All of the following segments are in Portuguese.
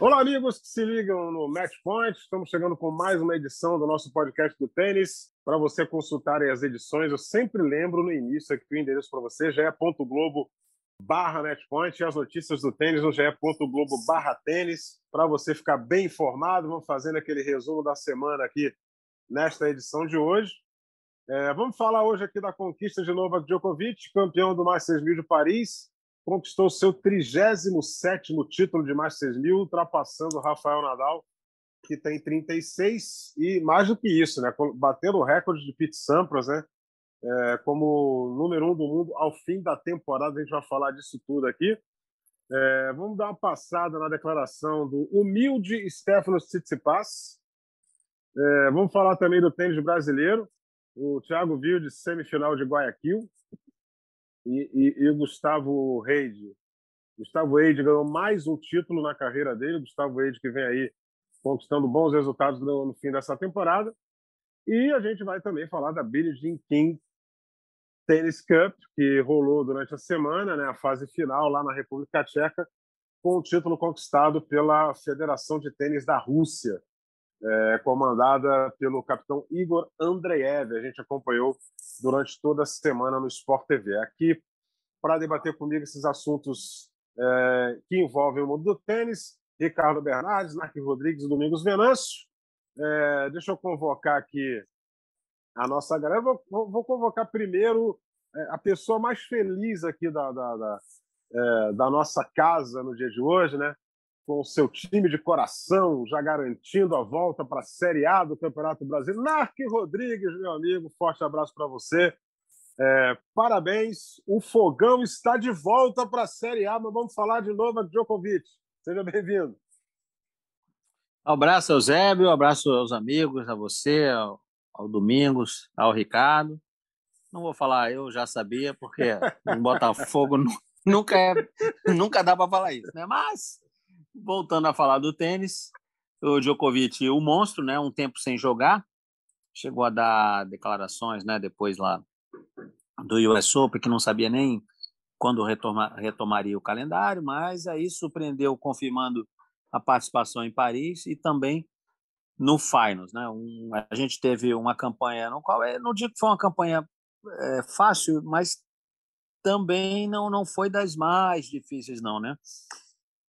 Olá, amigos que se ligam no Match Point. Estamos chegando com mais uma edição do nosso podcast do tênis. Para você consultar as edições, eu sempre lembro no início aqui o endereço para você já é .globo barra matchpoint e as notícias do tênis no ge.globo barra tênis para você ficar bem informado. Vamos fazendo aquele resumo da semana aqui nesta edição de hoje. É, vamos falar hoje aqui da conquista de Novak Djokovic, campeão do Masters 1000 de Paris, conquistou seu 37º título de Masters 1000, ultrapassando Rafael Nadal, que tem 36, e mais do que isso, né, batendo o recorde de Pete Sampras, né, é, como número um do mundo ao fim da temporada, a gente vai falar disso tudo aqui. É, vamos dar uma passada na declaração do humilde Stefano Tsitsipas. É, vamos falar também do tênis brasileiro. O Thiago de semifinal de Guayaquil, e, e, e Gustavo Reide. Gustavo Reide ganhou mais um título na carreira dele. Gustavo Reide que vem aí conquistando bons resultados no, no fim dessa temporada. E a gente vai também falar da Billie Jean King Tennis Cup, que rolou durante a semana, né, a fase final lá na República Tcheca, com o título conquistado pela Federação de Tênis da Rússia é, comandada pelo capitão Igor Andreev. A gente acompanhou durante toda a semana no Sport TV. Aqui, para debater comigo esses assuntos é, que envolvem o mundo do tênis, Ricardo Bernardes, Narc Rodrigues Domingos Venâncio. É, deixa eu convocar aqui a nossa galera. Vou, vou convocar primeiro é, a pessoa mais feliz aqui da, da, da, é, da nossa casa no dia de hoje, né? Com o seu time de coração, já garantindo a volta para a Série A do Campeonato Brasileiro. Narc Rodrigues, meu amigo, forte abraço para você. É, parabéns, o Fogão está de volta para a Série A, mas vamos falar de novo a Djokovic. Seja bem-vindo. Um abraço ao Zébio, um abraço aos amigos, a você, ao, ao Domingos, ao Ricardo. Não vou falar, eu já sabia, porque em Botafogo nunca, é, nunca dá para falar isso, né? Mas voltando a falar do tênis, o Djokovic, o monstro, né, um tempo sem jogar, chegou a dar declarações, né, depois lá do US Open, que não sabia nem quando retoma, retomaria o calendário, mas aí surpreendeu confirmando a participação em Paris e também no Finals, né? Um, a gente teve uma campanha no qual é, não digo que foi uma campanha é, fácil, mas também não não foi das mais difíceis não, né?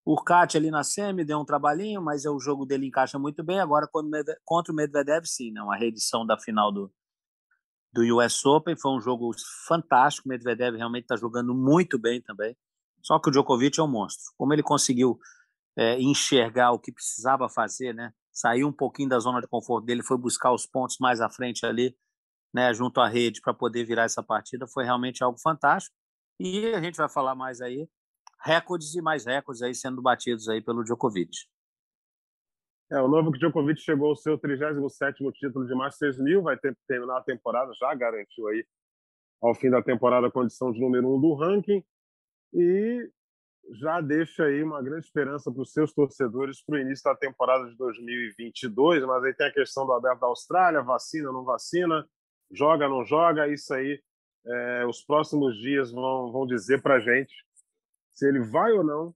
O Urcat ali na semi deu um trabalhinho, mas é o jogo dele encaixa muito bem. Agora, contra o Medvedev, sim, não. Né? A reedição da final do, do US Open foi um jogo fantástico. O Medvedev realmente está jogando muito bem também. Só que o Djokovic é um monstro. Como ele conseguiu é, enxergar o que precisava fazer, né? Saiu um pouquinho da zona de conforto dele, foi buscar os pontos mais à frente ali, né? Junto à rede para poder virar essa partida. Foi realmente algo fantástico. E a gente vai falar mais aí recordes e mais recordes aí sendo batidos aí pelo Djokovic. É, o novo Djokovic chegou ao seu 37º título de Masters 1000, vai ter, terminar a temporada, já garantiu aí ao fim da temporada a condição de número um do ranking e já deixa aí uma grande esperança para os seus torcedores para o início da temporada de 2022, mas aí tem a questão do aberto da Austrália, vacina, não vacina, joga, não joga, isso aí é, os próximos dias vão, vão dizer para a gente se ele vai ou não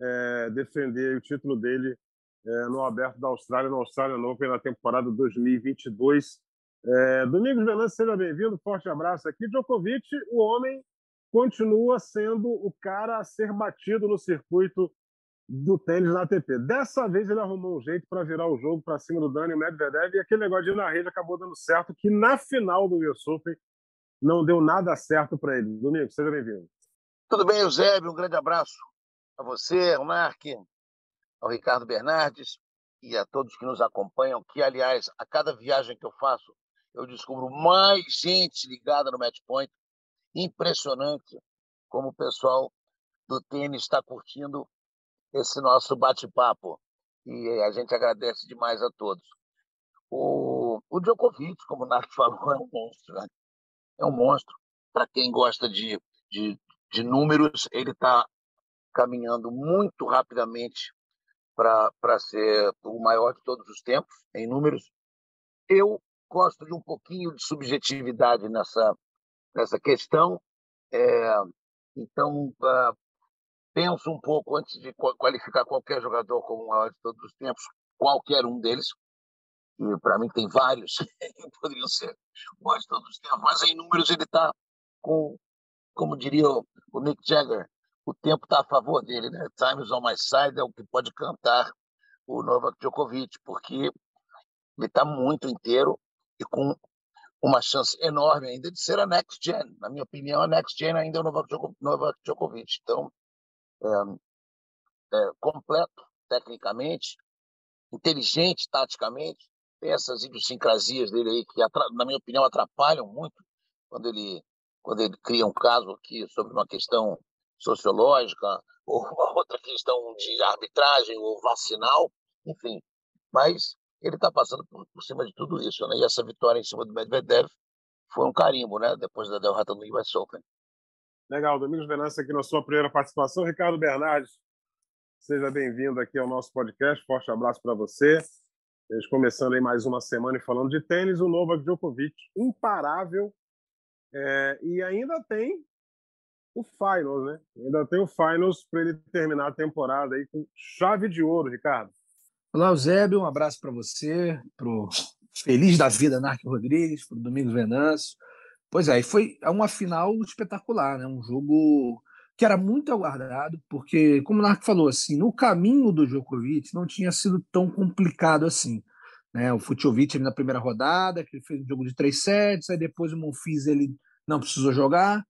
é, defender o título dele é, no Aberto da Austrália, no Australian Open na temporada 2022. É, Domingos Venâncio, seja bem-vindo, forte abraço aqui. Djokovic, o homem, continua sendo o cara a ser batido no circuito do tênis na ATP. Dessa vez ele arrumou um jeito para virar o jogo para cima do Dani Medvedev e aquele negócio de ir na rede acabou dando certo, que na final do US Open não deu nada certo para ele. Domingos, seja bem-vindo. Tudo bem, Eusébio? Um grande abraço a você, ao Mark, ao Ricardo Bernardes e a todos que nos acompanham, que, aliás, a cada viagem que eu faço, eu descubro mais gente ligada no Matchpoint. Impressionante como o pessoal do tênis está curtindo esse nosso bate-papo. E a gente agradece demais a todos. O o, Djokovic, como o Narco falou, é um monstro. Né? É um monstro. Para quem gosta de, de, de números, ele está caminhando muito rapidamente para ser o maior de todos os tempos, em números. Eu gosto de um pouquinho de subjetividade nessa, nessa questão. É, então, uh, penso um pouco antes de qualificar qualquer jogador como o maior de todos os tempos, qualquer um deles. Para mim tem vários que poderiam ser o maior de todos os tempos, mas em números ele está com, como diria o, o Mick Jagger, o tempo está a favor dele, né? Time is on my side é o que pode cantar o Novak Djokovic, porque ele está muito inteiro e com uma chance enorme ainda de ser a next gen. Na minha opinião, a next gen ainda é o Novak Djokovic. Então, é, é, completo tecnicamente, inteligente taticamente, tem essas idiosincrasias dele aí que, na minha opinião, atrapalham muito quando ele quando ele cria um caso aqui sobre uma questão sociológica ou uma outra questão de arbitragem ou vacinal, enfim. Mas ele está passando por, por, cima de tudo isso, né? E essa vitória em cima do Medvedev foi um carimbo, né? Depois da derrota no US Open. Legal, Domingos Venâncio aqui na sua primeira participação. Ricardo Bernardes, seja bem-vindo aqui ao nosso podcast. Forte abraço para você. Estamos começando aí mais uma semana e falando de tênis, o Novak Djokovic, imparável. É, e ainda tem o Finals, né? Ainda tem o Finals para ele terminar a temporada aí com chave de ouro, Ricardo. Olá, Eusébio, um abraço para você, para o Feliz da Vida, Narco Rodrigues, para o Domingos Venâncio. Pois é, foi uma final espetacular, né? Um jogo que era muito aguardado, porque, como o Narco falou, assim, no caminho do Djokovic não tinha sido tão complicado assim. Né? O Futiovic na primeira rodada, que ele fez um jogo de três sets, aí depois o Monfils ele não precisou jogar,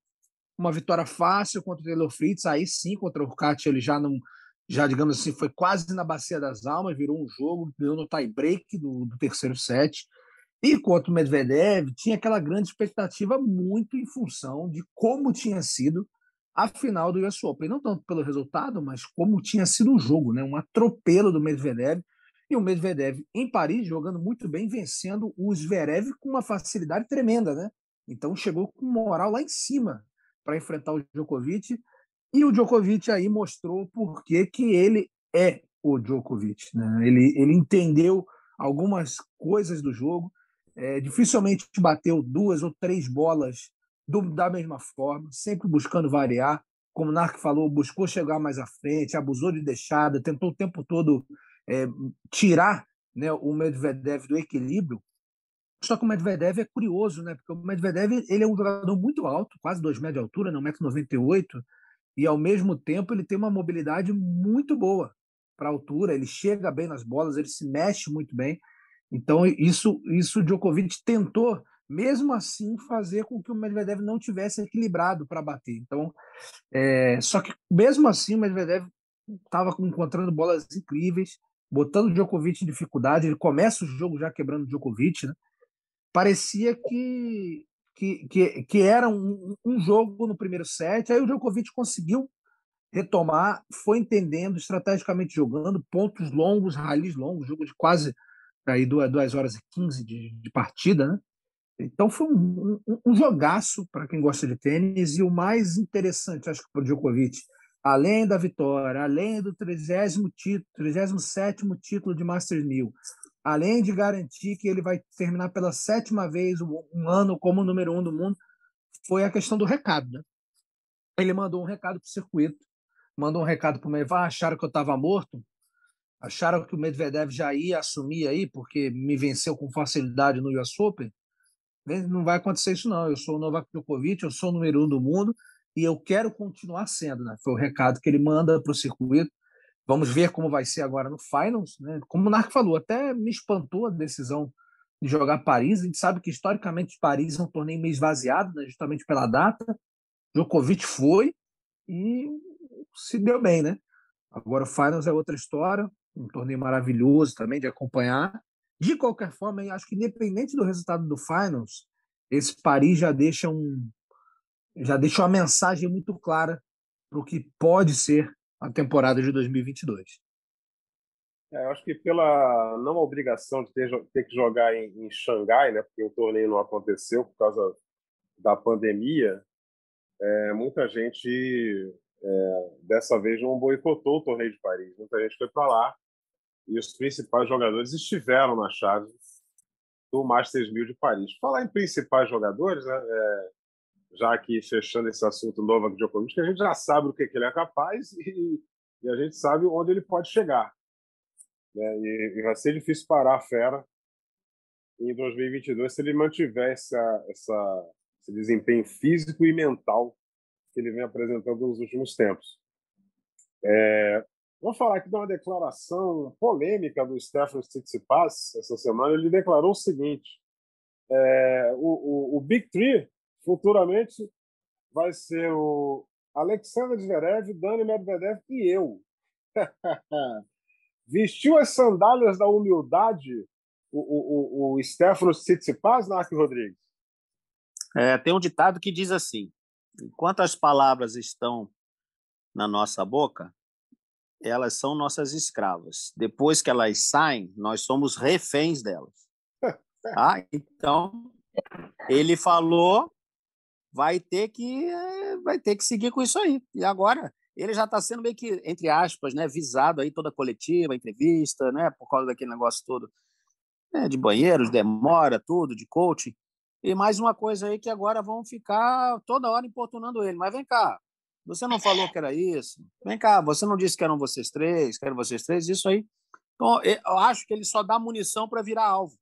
uma vitória fácil contra o Taylor Fritz, aí sim, contra o Urcat ele já não, já digamos assim, foi quase na bacia das almas, virou um jogo, ganhou no tie-break do, do, terceiro set. E contra o Medvedev, tinha aquela grande expectativa muito em função de como tinha sido a final do US Open. Não tanto pelo resultado, mas como tinha sido o jogo, né? um atropelo do Medvedev. E o Medvedev em Paris jogando muito bem, vencendo o Zverev com uma facilidade tremenda. Né? Então chegou com moral lá em cima para enfrentar o Djokovic. E o Djokovic aí mostrou por que, que ele é o Djokovic. Né? Ele, ele entendeu algumas coisas do jogo, é, dificilmente bateu duas ou três bolas do, da mesma forma, sempre buscando variar. Como o Narc falou, buscou chegar mais à frente, abusou de deixada, tentou o tempo todo é, tirar né, o Medvedev do equilíbrio. Só que o Medvedev é curioso, né? Porque o Medvedev ele é um jogador muito alto, quase 2 metros de altura, não 1,98m, e ao mesmo tempo ele tem uma mobilidade muito boa para a altura, ele chega bem nas bolas, ele se mexe muito bem. Então isso isso Djokovic tentou mesmo assim fazer com que o Medvedev não tivesse equilibrado para bater. Então, é, só que mesmo assim o Medvedev estava encontrando bolas incríveis, botando o Djokovic em dificuldade. Ele começa o jogo já quebrando o Djokovic, né? parecia que, que, que, que era um, um, jogo no primeiro set. Aí o Djokovic conseguiu retomar, foi entendendo, estrategicamente jogando, pontos longos, ralis longos, jogo de quase aí duas, duas horas e quinze de, de partida, né? Então foi um, um, um jogaço para quem gosta de tênis e o mais interessante, acho que para o Djokovic, além da vitória, além do 30 título, 37 título de Masters 1000, além de garantir que ele vai terminar pela sétima vez um ano como número um do mundo, foi a questão do recado. Né? Ele mandou um recado para o circuito, mandou um recado para o Medvedev, ah, acharam que eu estava morto, acharam que o Medvedev já ia assumir aí, porque me venceu com facilidade no US Open. Não vai acontecer isso não, eu sou o Novak Djokovic, eu sou o número um do mundo e eu quero continuar sendo. Né? Foi o recado que ele manda para o circuito. Vamos ver como vai ser agora no Finals. Né? Como o Narco falou, até me espantou a decisão de jogar Paris. A gente sabe que historicamente Paris é um torneio meio esvaziado, né? justamente pela data. Djokovic foi e se deu bem, né? Agora o Finals é outra história, um torneio maravilhoso também de acompanhar. De qualquer forma, acho que independente do resultado do Finals, esse Paris já deixa um já deixa uma mensagem muito clara para o que pode ser a temporada de 2022. É, eu acho que pela não obrigação de ter, ter que jogar em, em, Xangai, né, porque o torneio não aconteceu por causa da pandemia, é, muita gente é, dessa vez não boicotou o torneio de Paris. Muita gente foi para lá e os principais jogadores estiveram na chave do Masters 1000 de Paris. Falar em principais jogadores, né, é, já aqui fechando esse assunto Novak Djokovic, que a gente já sabe o que, que ele é capaz e, e, a gente sabe onde ele pode chegar. Né? E, e, vai ser difícil parar a fera em 2022 se ele mantiver essa, essa, esse desempenho físico e mental que ele vem apresentando nos últimos tempos. É, vou falar aqui de uma declaração polêmica do Stefano Tsitsipas essa semana. Ele declarou o seguinte: é, o, o, o Big Three futuramente vai ser o Alexander Zverev, Dani Medvedev e eu. Vestiu as sandálias da humildade o, o, o, Stefano Tsitsipas, Narc Rodrigues? É, tem um ditado que diz assim: enquanto as palavras estão na nossa boca, elas são nossas escravas. Depois que elas saem, nós somos reféns delas. Ah, então, ele falou vai ter que eh, vai ter que seguir com isso aí. E agora ele já está sendo meio que entre aspas, né, visado aí toda a coletiva, entrevista, né, por causa daquele negócio todo né, de banheiros, demora, tudo, de coaching. E mais uma coisa aí que agora vão ficar toda hora importunando ele. Mas vem cá, você não falou que era isso? Vem cá, você não disse que eram vocês três, que eram vocês três, isso aí. Então, eu acho que ele só dá munição para virar alvo.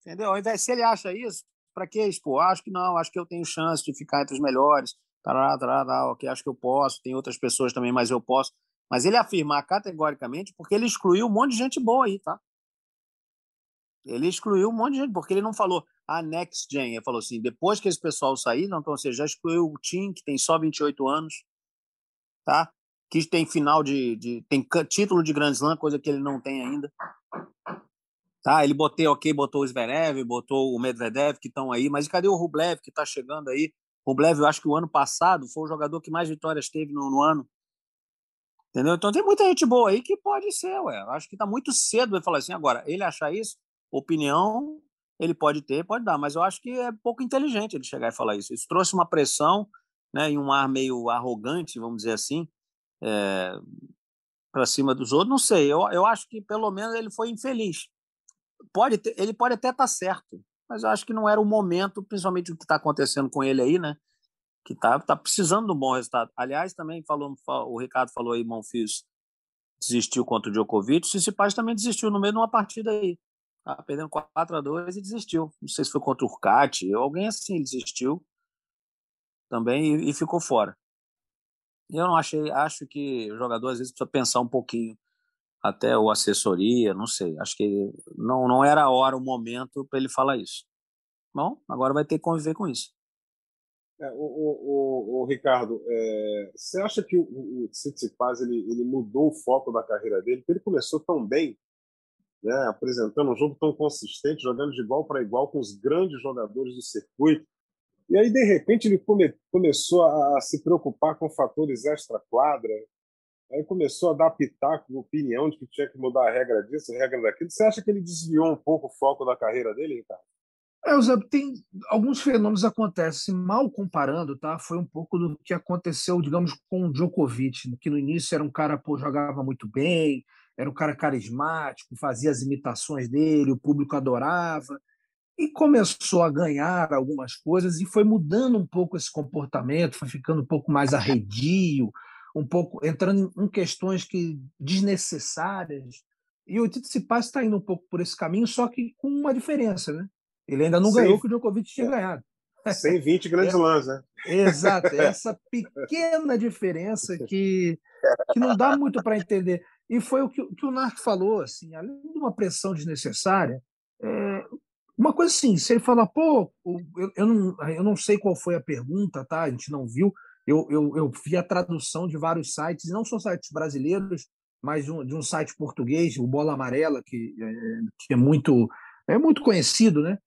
Entendeu? Ao invés, se ele acha isso, para que expor? Acho que não, acho que eu tenho chance de ficar entre os melhores. Tará, tará, ok, acho que eu posso. Tem outras pessoas também, mas eu posso. Mas ele afirmar categoricamente, porque ele excluiu um monte de gente boa aí, tá? Ele excluiu um monte de gente, porque ele não falou a Next Gen. Ele falou assim: depois que esse pessoal sair, então você já excluiu o Tim, que tem só 28 anos, tá? Que tem final de, de. tem título de Grand Slam, coisa que ele não tem ainda. Tá, ele botei, ok, botou o Zverev, botou o Medvedev, que estão aí, mas cadê o Rublev, que está chegando aí? Rublev, eu acho que o ano passado foi o jogador que mais vitórias teve no, no ano. Entendeu? Então tem muita gente boa aí que pode ser, ué. Eu acho que está muito cedo ele falar assim. Agora, ele achar isso, opinião, ele pode ter, pode dar, mas eu acho que é pouco inteligente ele chegar e falar isso. Isso trouxe uma pressão né, e um ar meio arrogante, vamos dizer assim, é, eh, para cima dos outros. Não sei, eu, eu acho que pelo menos ele foi infeliz pode ter, ele pode até estar tá certo, mas eu acho que não era o momento, principalmente o que está acontecendo com ele aí, né? Que está tá precisando de um bom resultado. Aliás, também falou, o Ricardo falou aí, Monfils desistiu contra o Djokovic, o Tsitsipas também desistiu no meio de uma partida aí. Tá perdendo 4 a 2 e desistiu. Não sei se foi contra o Urcati, alguém assim desistiu também e, e ficou fora. Eu não achei, acho que o jogador às vezes precisa pensar um pouquinho até o assessoria, não sei. Acho que não, não era a hora, o momento para ele falar isso. Bom, agora vai ter que conviver com isso. É, o, o, o, o, Ricardo, é, você acha que o, o Tsitsipas ele, ele mudou o foco da carreira dele? Porque ele começou tão bem, né, apresentando um jogo tão consistente, jogando de igual para igual com os grandes jogadores do circuito. E aí, de repente, ele come, começou a, a se preocupar com fatores extra-quadra, Aí começou a dar pitaco, opinião de que tinha que mudar a regra disso, a regra daquilo. Você acha que ele desviou um pouco o foco da carreira dele, Ricardo? É, Zé, tem alguns fenômenos acontecem, mal comparando, tá? Foi um pouco do que aconteceu, digamos, com o Djokovic, que no início era um cara, pô, jogava muito bem, era um cara carismático, fazia as imitações dele, o público adorava, e começou a ganhar algumas coisas e foi mudando um pouco esse comportamento, foi ficando um pouco mais arredio, um pouco entrando em questões que desnecessárias. E o Tsitsipas está indo um pouco por esse caminho, só que com uma diferença, né? Ele ainda não ganhou o que o Djokovic tinha ganhado. 120 grandes é, lãs, né? Exato, essa pequena diferença que, que não dá muito para entender. E foi o que, que o Narc falou, assim, além de uma pressão desnecessária, é, uma coisa assim, se ele falar, pô, eu, eu, não, eu não sei qual foi a pergunta, tá? A gente não viu, eu, eu, eu vi a tradução de vários sites, não só sites brasileiros, mas um, de um site português, o Bola Amarela, que, é, que é muito é muito conhecido, né?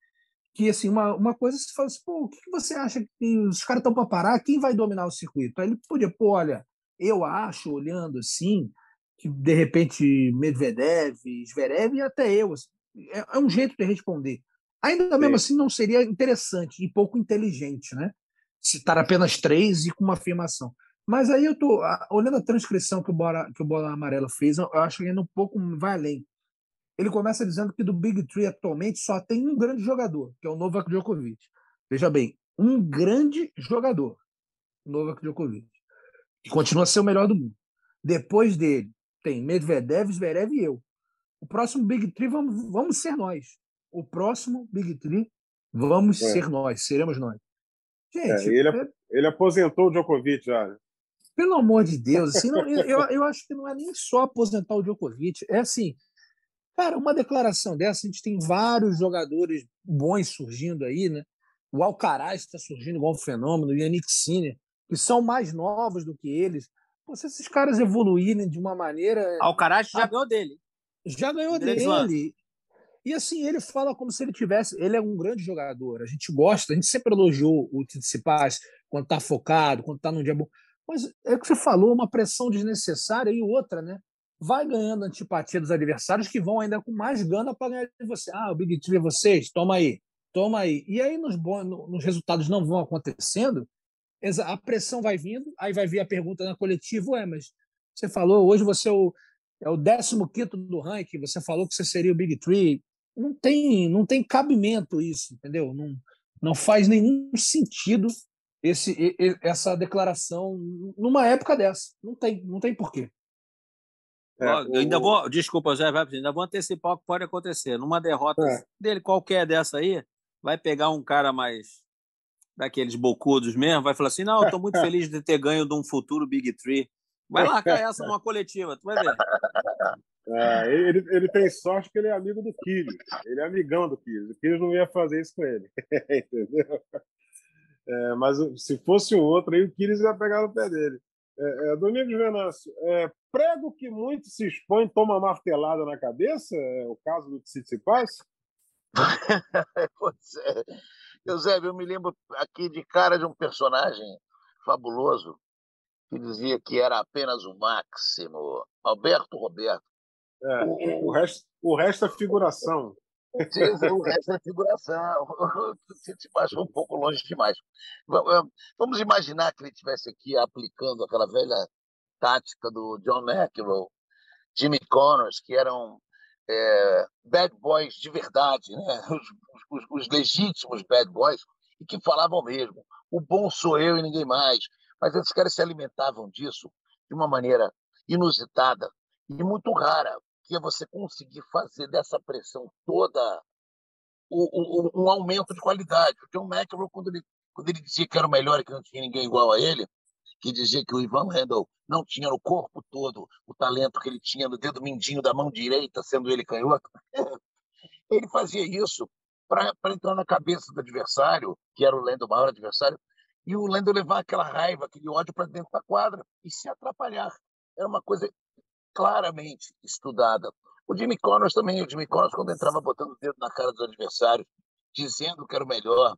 Que assim, uma, uma coisa se fala assim, pô, o que você acha que os caras estão para parar? Quem vai dominar o circuito? Aí ele podia, pô, olha, eu acho, olhando assim, que de repente Medvedev, Zverev e até eu. Assim, é, é, um jeito de responder. Ainda mesmo assim não seria interessante e pouco inteligente, né? Citar apenas três e com uma afirmação. Mas aí eu tô olhando a transcrição que o Bola, que o Bola Amarela fez, eu acho que ainda um pouco vai além. Ele começa dizendo que do Big Three atualmente só tem um grande jogador, que é o Novak Djokovic. Veja bem, um grande jogador, Novak Djokovic, que continua a ser o melhor do mundo. Depois dele, tem Medvedev, Zverev e eu. O próximo Big Three vamos, vamos ser nós. O próximo Big Three vamos é. ser nós, seremos nós. Gente, é, ele, é... ele aposentou o Djokovic já. Né? Pelo amor de Deus, assim, não, eu, eu acho que não é nem só aposentar o Djokovic, é assim, cara, uma declaração dessa, a gente tem vários jogadores bons surgindo aí, né? O Alcaraz está surgindo igual um fenômeno, o Yannick Sinner, que são mais novos do que eles. Pô, se esses caras evoluírem de uma maneira. Alcaraz já ganhou dele. Já ganhou dele. E assim, ele fala como se ele tivesse. Ele é um grande jogador. A gente gosta, a gente sempre elogiou o Tsitsipas quando está focado, quando está num dia bom. Mas é o que você falou, uma pressão desnecessária e outra, né? Vai ganhando antipatia dos adversários que vão ainda com mais gana para ganhar de você. Ah, o Big Three é vocês, toma aí, toma aí. E aí nos, nos resultados não vão acontecendo, a pressão vai vindo, aí vai vir a pergunta na coletiva, ué, mas você falou, hoje você é o, é o 15 do ranking, você falou que você seria o Big Three. Não tem, não tem cabimento isso, entendeu? Não, não faz nenhum sentido esse, essa declaração numa época dessa. Não tem, não tem porquê. É, eu ainda vou, desculpa, Zé, ainda vou antecipar o que pode acontecer. Numa derrota é. dele, qualquer dessa aí, vai pegar um cara mais daqueles bocudos mesmo, vai falar assim: não, estou muito feliz de ter ganho de um futuro Big Tree. Vai largar essa numa coletiva, tu vai ver. É, ele, ele tem sorte que ele é amigo do Kiri. Ele é amigão do Kiri. O Kiri não ia fazer isso com ele. Entendeu? É, mas se fosse o outro, aí o Kiris ia pegar no pé dele. É, é, Domingos Venâncio, é, prego que muito se expõe toma martelada na cabeça? É o caso do Tsitsipas? pois é. Eusébio, eu me lembro aqui de cara de um personagem fabuloso que dizia que era apenas o máximo. Alberto Roberto. É, o, o, resto, o resto é figuração o resto é figuração. Se baixou um pouco longe demais. Vamos imaginar que ele estivesse aqui aplicando aquela velha tática do John McEnroe, Jimmy Connors, que eram é, bad boys de verdade, né? Os, os, os, legítimos bad boys, e que falavam mesmo: o bom sou eu e ninguém mais. Mas esses caras se alimentavam disso de uma maneira inusitada e muito rara que é você conseguir fazer dessa pressão toda o, um aumento de qualidade. O McEnroe, quando ele, quando ele dizia que era o melhor e que não tinha ninguém igual a ele, que dizia que o Ivan Randall não tinha no corpo todo o talento que ele tinha no dedo mindinho da mão direita, sendo ele canhoto, ele fazia isso para entrar na cabeça do adversário, que era o Lendo, o maior adversário, e o Lendo levar aquela raiva, aquele ódio para dentro da quadra e se atrapalhar. Era uma coisa claramente estudada. O Jimmy Connors também, o Jimmy Connors, quando entrava botando o dedo na cara dos adversários, dizendo que era o melhor,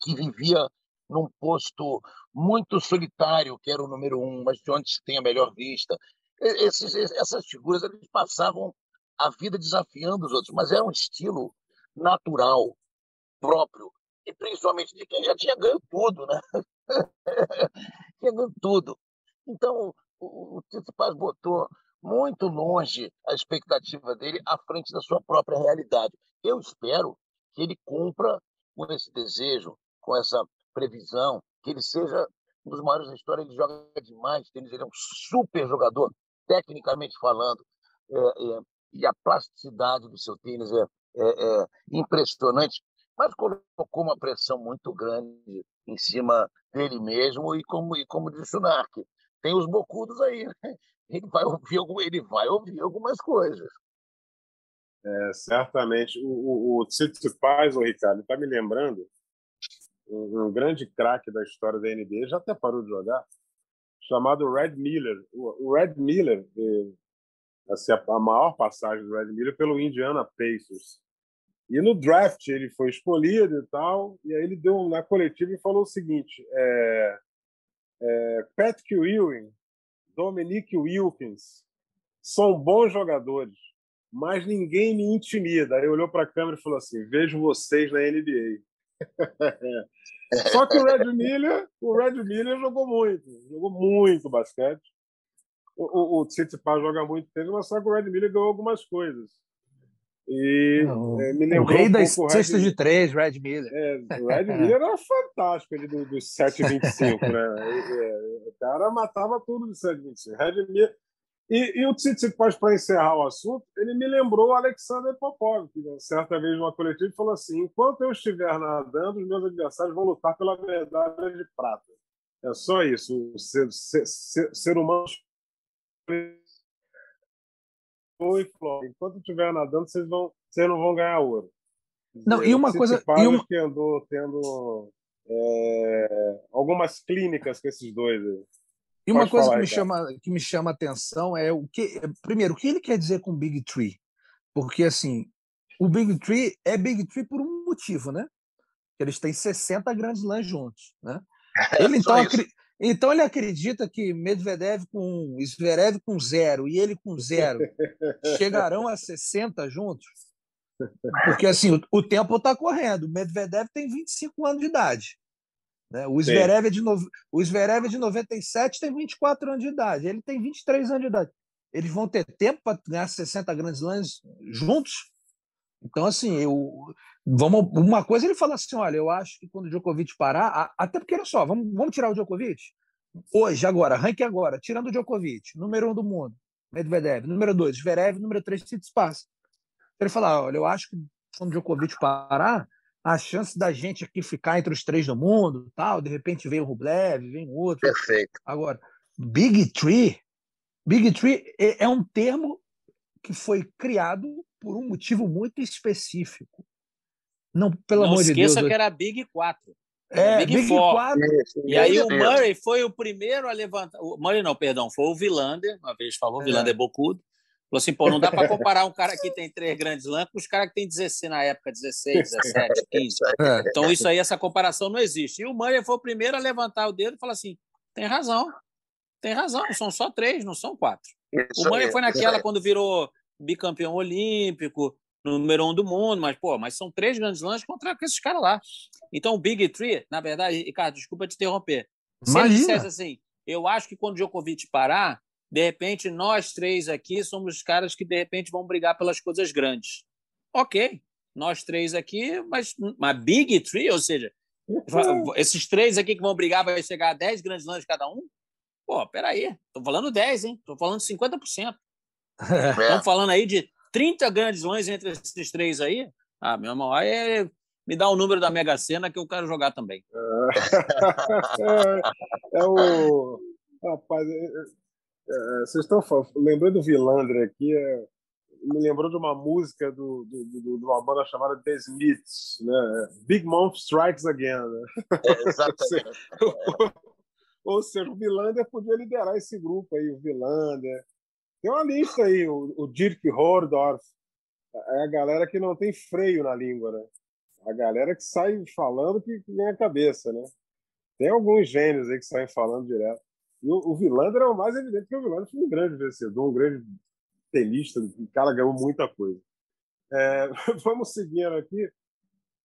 que vivia num posto muito solitário, que era o número um, mas de onde se tem a melhor vista. Esses, essas figuras eles passavam a vida desafiando os outros, mas era um estilo natural, próprio, e principalmente de quem já tinha ganho tudo, né? tinha ganho tudo. Então, o Tito Paz botou muito longe a expectativa dele à frente da sua própria realidade. Eu espero que ele cumpra com esse desejo, com essa previsão, que ele seja um dos maiores da história. Ele joga demais tênis, ele é um super jogador, tecnicamente falando, é, é, e a plasticidade do seu tênis é, é, é impressionante. Mas colocou uma pressão muito grande em cima dele mesmo, e como, e como disse o Narc, tem os bocudos aí, né? Ele vai ouvir, ele vai ouvir algumas coisas. É, certamente. O, o, o o Ricardo, está me lembrando um, um grande craque da história da NBA, já até parou de jogar, chamado Red Miller. O, o Red Miller, assim, a, a maior passagem do Red Miller pelo Indiana Pacers. E no draft ele foi escolhido e tal, e aí ele deu na coletiva e falou o seguinte: é, é, Patrick Ewing, Dominic Wilkins são bons jogadores, mas ninguém me intimida. Aí olhou para a câmera e falou assim: vejo vocês na NBA. Só que o Red Miller, o Red Miller jogou muito, jogou muito basquete. O, o, o Tsitsipas joga muito tênis, mas só que o Red Miller ganhou algumas coisas. E Não, é, me o lembrou rei um das o Red de três, Red Miller. é, o Red Miller era fantástico ali do, dos 7,25, né? É, o cara matava tudo do 7,25. Red Miller. E, e o Tsitsipas, para encerrar o assunto, ele me lembrou o Alexander Popov, que né, certa vez numa coletiva falou assim: enquanto eu estiver nadando, os meus adversários vão lutar pela medalha de prata. É só isso. O ser, ser, ser humano e falou, enquanto estiver nadando, vocês, vão, vocês não vão ganhar ouro. Não, e uma coisa- e uma- que andou tendo é, algumas clínicas com esses dois aí. E uma Pode coisa falar, que, me chama, que me chama a atenção é o que. Primeiro, o que ele quer dizer com Big Tree? Porque, assim, o Big Tree é Big Tree por um motivo, né? Eles têm 60 grandes lãs juntos, né? Ele, só então, acri- então ele acredita que Medvedev com um, Zverev com zero e ele com zero chegarão a 60 juntos? Porque assim, o, o tempo está correndo. O Medvedev tem 25 anos de idade. Né? O. Zverev é de no... o Zverev é de 97 tem 24 anos de idade. Ele tem 23 anos de idade. Eles vão ter tempo para ganhar 60 grandes lãs juntos? Então, assim, eu, vamos, uma coisa ele fala assim: olha, eu acho que quando o Djokovic parar, a- até porque, olha só, vamos, vamos tirar o Djokovic? Hoje, agora, ranking agora, tirando o Djokovic, número um do mundo, Medvedev, número dois, Zverev, número três, Tsitsipas. Ele fala: olha, eu acho que quando o Djokovic parar, a chance da gente aqui ficar entre os três do mundo, tal, de repente vem o Rublev, vem outro. Perfeito. Agora, Big Tree, Big Tree é é um termo que foi criado por um motivo muito específico. Não, pelo Não amor de Deus. esqueça que era Big 4. é, Big Big, Four. Quatro. E aí o. Murray foi o primeiro a levantar. O Murray não, perdão, foi o Vilander, uma vez falou, o É. Vilander é bocudo. Falou assim, pô, não dá para comparar um cara que tem três grandes lãs com os caras que tem 16 na época, 16, 17, 15. É. Então isso aí, essa comparação não existe. E o Murray foi o primeiro a levantar o dedo e falar assim, tem razão, tem razão, são só três, não são quatro. Isso O aí, foi naquela quando virou bicampeão olímpico, número um do mundo, mas, pô, mas são três grandes lãs contra esses caras lá. Então, o Big Three, na verdade, Ricardo, desculpa te interromper. Se ele dissesse assim, eu acho que quando o Djokovic parar, de repente, nós três aqui somos os caras que, de repente, vão brigar pelas coisas grandes. Ok, nós três aqui, mas uma Big Three, ou seja, esses três aqui que vão brigar vai chegar a 10 grandes lãs cada um? Pô, peraí, tô falando 10, hein? Tô falando 50%. É. Estamos falando aí de 30 grandes lãs entre esses três aí. Ah, meu irmão, aí é- me dá o número da Mega Sena que eu quero jogar também. é, é o. Rapaz, é- é- é, vocês estão falando. Lembrando do Vilander aqui, é, me lembrou de uma música do, do, do- de uma banda chamada The Smiths, né? Big Mouth Strikes Again. Né? É, exatamente. Ou seja, o Vilander podia liderar esse grupo aí, o Vilander. Tem uma lista aí, o, o Dirk Hordorf. É a galera que não tem freio na língua, né? A galera que sai falando que, que vem a cabeça, né? Tem alguns gênios aí que saem falando direto. E o, o Vilander é o mais evidente, porque o Vilander foi um grande vencedor, um grande tenista, o cara ganhou muita coisa. É, vamos seguindo aqui,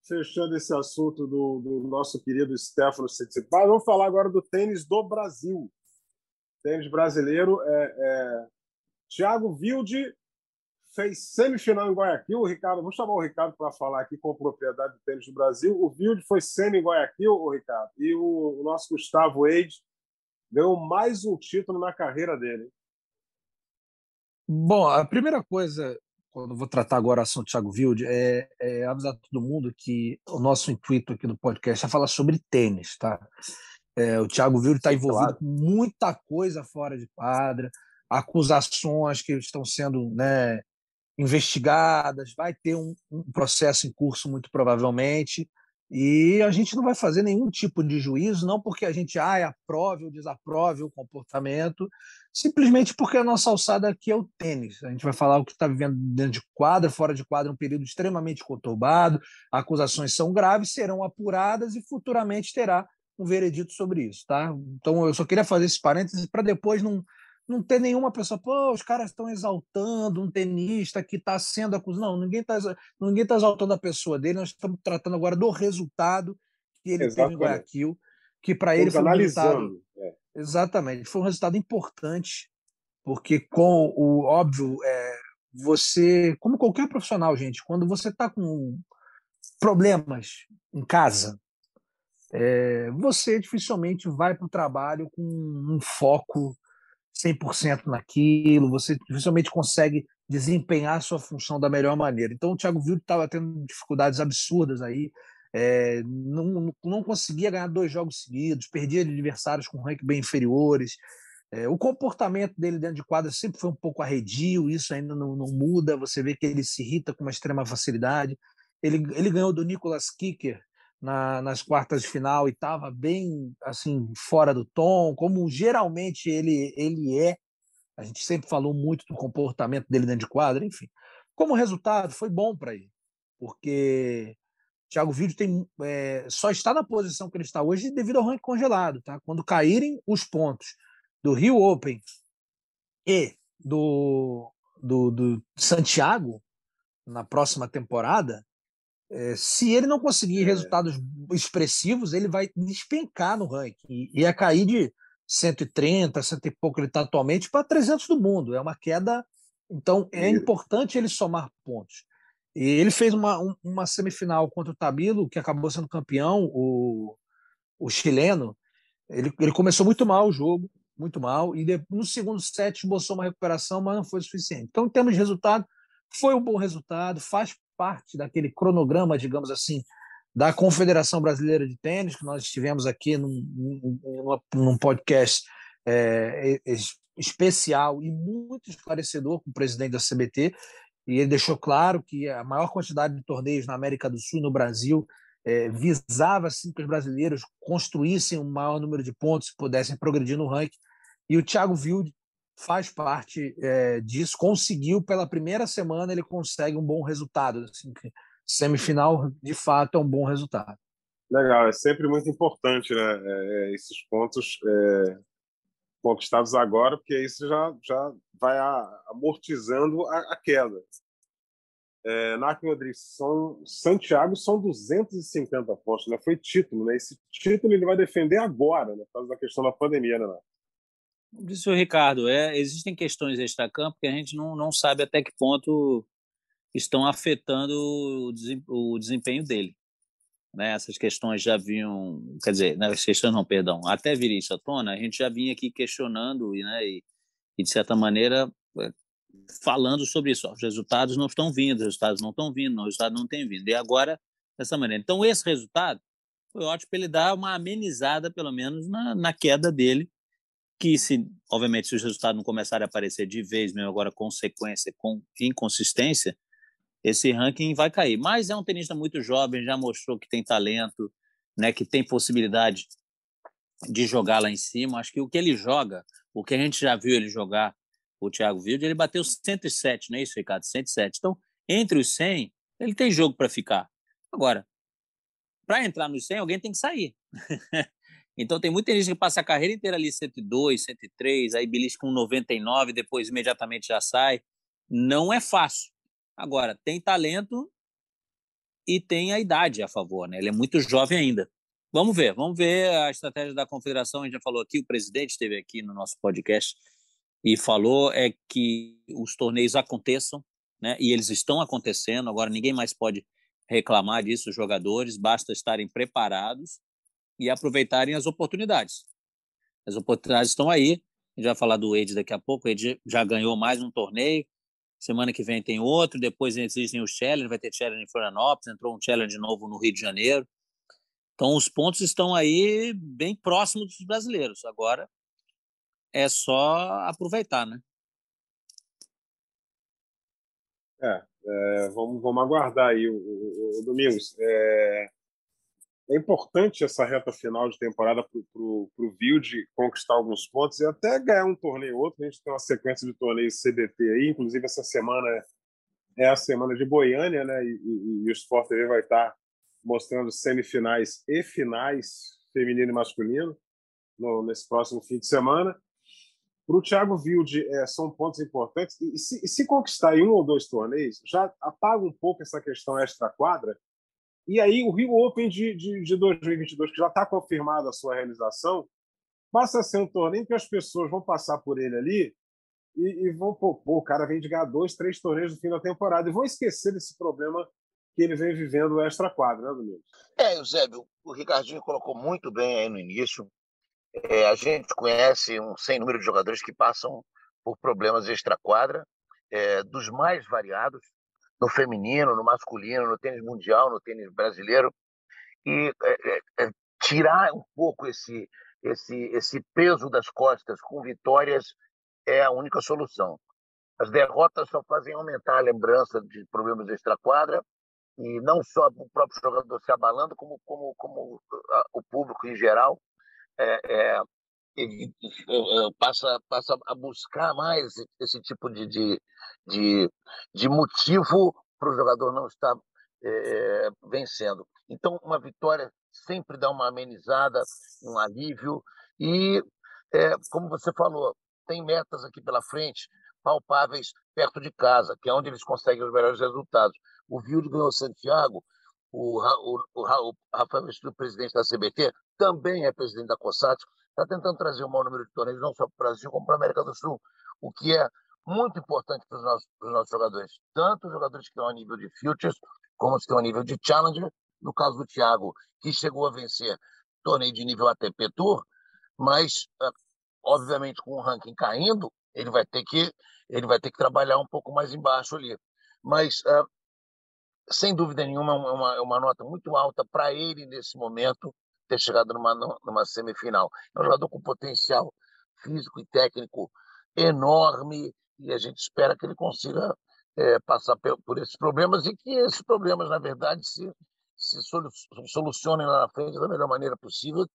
fechando esse assunto do, do nosso querido Stefano Tsitsipas, vamos falar agora do tênis do Brasil. Tênis brasileiro, é, é... Thiago Wilde fez semifinal em Guayaquil. O Ricardo, vou chamar o Ricardo para falar aqui com propriedade do tênis do Brasil. O Wilde foi semi em Guayaquil, o Ricardo, e o, o nosso Gustavo Eide ganhou mais um título na carreira dele. Bom, a primeira coisa, quando eu vou tratar agora o assunto do Thiago Wilde, é, é avisar todo mundo que o nosso intuito aqui do podcast é falar sobre tênis, tá? É, o Thiago Wilde está envolvido com muita coisa fora de quadra, acusações que estão sendo né, investigadas, vai ter um, um processo em curso muito provavelmente, e a gente não vai fazer nenhum tipo de juízo, não porque a gente ah, aprove ou desaprove o comportamento, simplesmente porque a nossa alçada aqui é o tênis. A gente vai falar o que está vivendo dentro de quadra, fora de quadra, um período extremamente conturbado, acusações são graves, serão apuradas e futuramente terá um veredito sobre isso, tá? Então eu só queria fazer esse parênteses para depois não, não ter nenhuma pessoa, pô, os caras estão exaltando um tenista que está sendo acusado. Não, ninguém está ninguém tá exaltando a pessoa dele, nós estamos tratando agora do resultado que ele Exatamente. teve em Guayaquil, que para ele foi um resultado. É. Exatamente, foi um resultado importante, porque com o óbvio, é, você, como qualquer profissional, gente, quando você está com problemas em casa, é, você dificilmente vai para o trabalho com um foco 100% naquilo, você dificilmente consegue desempenhar a sua função da melhor maneira. Então, o Thiago Vildo estava tendo dificuldades absurdas aí, é, não, não conseguia ganhar dois jogos seguidos, perdia adversários com ranking bem inferiores. É, o comportamento dele dentro de quadra sempre foi um pouco arredio, isso ainda não, não muda. Você vê que ele se irrita com uma extrema facilidade. Ele, ele ganhou do Nicolas Kicker na, nas quartas de final e estava bem assim fora do tom, como geralmente ele, ele é. A gente sempre falou muito do comportamento dele dentro de quadra, enfim. Como resultado, foi bom para ele, porque Thiago Vídeo tem, é, só está na posição que ele está hoje devido ao ranking congelado. Tá? Quando caírem os pontos do Rio Open e do, do, do Santiago na próxima temporada, é, se ele não conseguir é. resultados expressivos, ele vai despencar no ranking. Ia cair de 130, cento e pouco ele está atualmente, para 300 do mundo. É uma queda. Então é importante ele somar pontos. E ele fez uma, uma semifinal contra o Tabilo, que acabou sendo campeão, o, o chileno. Ele, ele começou muito mal o jogo, muito mal, e no segundo set esboçou uma recuperação, mas não foi suficiente. Então, em termos de resultado, foi um bom resultado, faz parte daquele cronograma, digamos assim, da Confederação Brasileira de Tênis, que nós estivemos aqui num, num, num podcast é, especial e muito esclarecedor com o presidente da CBT, e ele deixou claro que a maior quantidade de torneios na América do Sul e no Brasil é, visava assim, que os brasileiros construíssem um maior número de pontos pudessem progredir no ranking. E o Thiago Wilde faz parte é, disso, conseguiu pela primeira semana, ele consegue um bom resultado. Assim, semifinal, de fato, é um bom resultado. Legal, é sempre muito importante né, é, é esses pontos é, conquistados agora, porque isso já, já vai amortizando a, a queda. É, Narco Rodrigues, são, Santiago são 250 pontos, né? foi título. Né? Esse título ele vai defender agora, né? por causa da questão da pandemia, né? Disse o Ricardo, é, existem questões extra-campo que a gente não, não sabe até que ponto estão afetando o desempenho dele. Né? Essas questões já vinham, quer dizer, as questões não, perdão, até vir isso à tona, a gente já vinha aqui questionando né, e, e de certa maneira, é, falando sobre isso. Os resultados não estão vindo, os resultados não estão vindo, os resultados não têm vindo. E agora, dessa maneira. Então, esse resultado foi ótimo para ele dar uma amenizada, pelo menos, na, na queda dele que se, obviamente, se os resultados não começarem a aparecer de vez, mesmo agora consequência, com inconsistência, esse ranking vai cair. Mas é um tenista muito jovem, já mostrou que tem talento, né, que tem possibilidade de jogar lá em cima. Acho que o que ele joga, o que a gente já viu ele jogar, o Thiago Wilde, ele bateu 107, não é isso, Ricardo? 107. Então, entre os 100, ele tem jogo para ficar. Agora, para entrar nos 100, alguém tem que sair. Então tem muita gente que passa a carreira inteira ali 102, 103, aí belisca com 99, depois imediatamente já sai. Não é fácil. Agora, tem talento e tem a idade a favor, né? Ele é muito jovem ainda. Vamos ver, vamos ver a estratégia da confederação. A gente já falou aqui, o presidente esteve aqui no nosso podcast e falou é que os torneios aconteçam, né? E eles estão acontecendo. Agora ninguém mais pode reclamar disso, os jogadores, basta estarem preparados e aproveitarem as oportunidades. As oportunidades estão aí. A gente vai falar do Ed daqui a pouco. O Ed já ganhou mais um torneio. Semana que vem tem outro. Depois existem os challenge. Vai ter challenge em Florianópolis. Entrou um challenge novo no Rio de Janeiro. Então, os pontos estão aí bem próximos dos brasileiros. Agora é só aproveitar, né? É, é vamos, vamos aguardar aí o, o, o Domingos. É, é importante essa reta final de temporada para o Vilde conquistar alguns pontos e até ganhar um torneio ou outro. A gente tem uma sequência de torneios CBT aí, inclusive essa semana é a semana de Goiânia, né? E, e, e o Sport TV vai estar mostrando semifinais e finais feminino e masculino no, nesse próximo fim de semana. para o Thiago Wilde é, são pontos importantes. E se, e se, conquistar em um ou dois torneios, já apaga um pouco essa questão extra-quadra. E aí o Rio Open de, de, de 2022, que já está confirmada a sua realização, passa a ser um torneio que as pessoas vão passar por ele ali e, e vão, pô, pô, o cara vem de ganhar dois, três torneios no fim da temporada e vão esquecer desse problema que ele vem vivendo extra-quadra, né, Domingos? É, Eusébio, o Ricardinho colocou muito bem aí no início. É, a gente conhece um sem número de jogadores que passam por problemas extra-quadra, é, dos mais variados, no feminino, no masculino, no tênis mundial, no tênis brasileiro, e é, é, tirar um pouco esse, esse, esse peso das costas com vitórias é a única solução. As derrotas só fazem aumentar a lembrança de problemas extra-quadra e não só o próprio jogador se abalando, como, como, como o público em geral é, é, passa, passa a buscar mais esse tipo de, de, de, de motivo para o jogador não estar é, vencendo. Então, uma vitória sempre dá uma amenizada, um alívio. E, é, como você falou, tem metas aqui pela frente, palpáveis, perto de casa, que é onde eles conseguem os melhores resultados. O Vildo ganhou Santiago, o, o, o, o Rafael Vestiu, presidente da CBT, também é presidente da COSAT, está tentando trazer um maior número de torneios, não só para o Brasil, como para a América do Sul, o que é muito importante para os nossos, nossos jogadores, tanto os jogadores que estão a nível de Futures, como os que estão a nível de Challenger. No caso do Thiago, que chegou a vencer torneio de nível ATP Tour, mas, ah, obviamente, com o ranking caindo, ele vai ter que ele vai ter que trabalhar um pouco mais embaixo ali. Mas uh, sem dúvida nenhuma, é uma, é uma nota muito alta para ele nesse momento ter chegado numa, numa semifinal. É um jogador com potencial físico e técnico enorme e a gente espera que ele consiga é, passar por, esses problemas e que esses problemas, na verdade, se, se solucionem lá na frente da melhor maneira possível,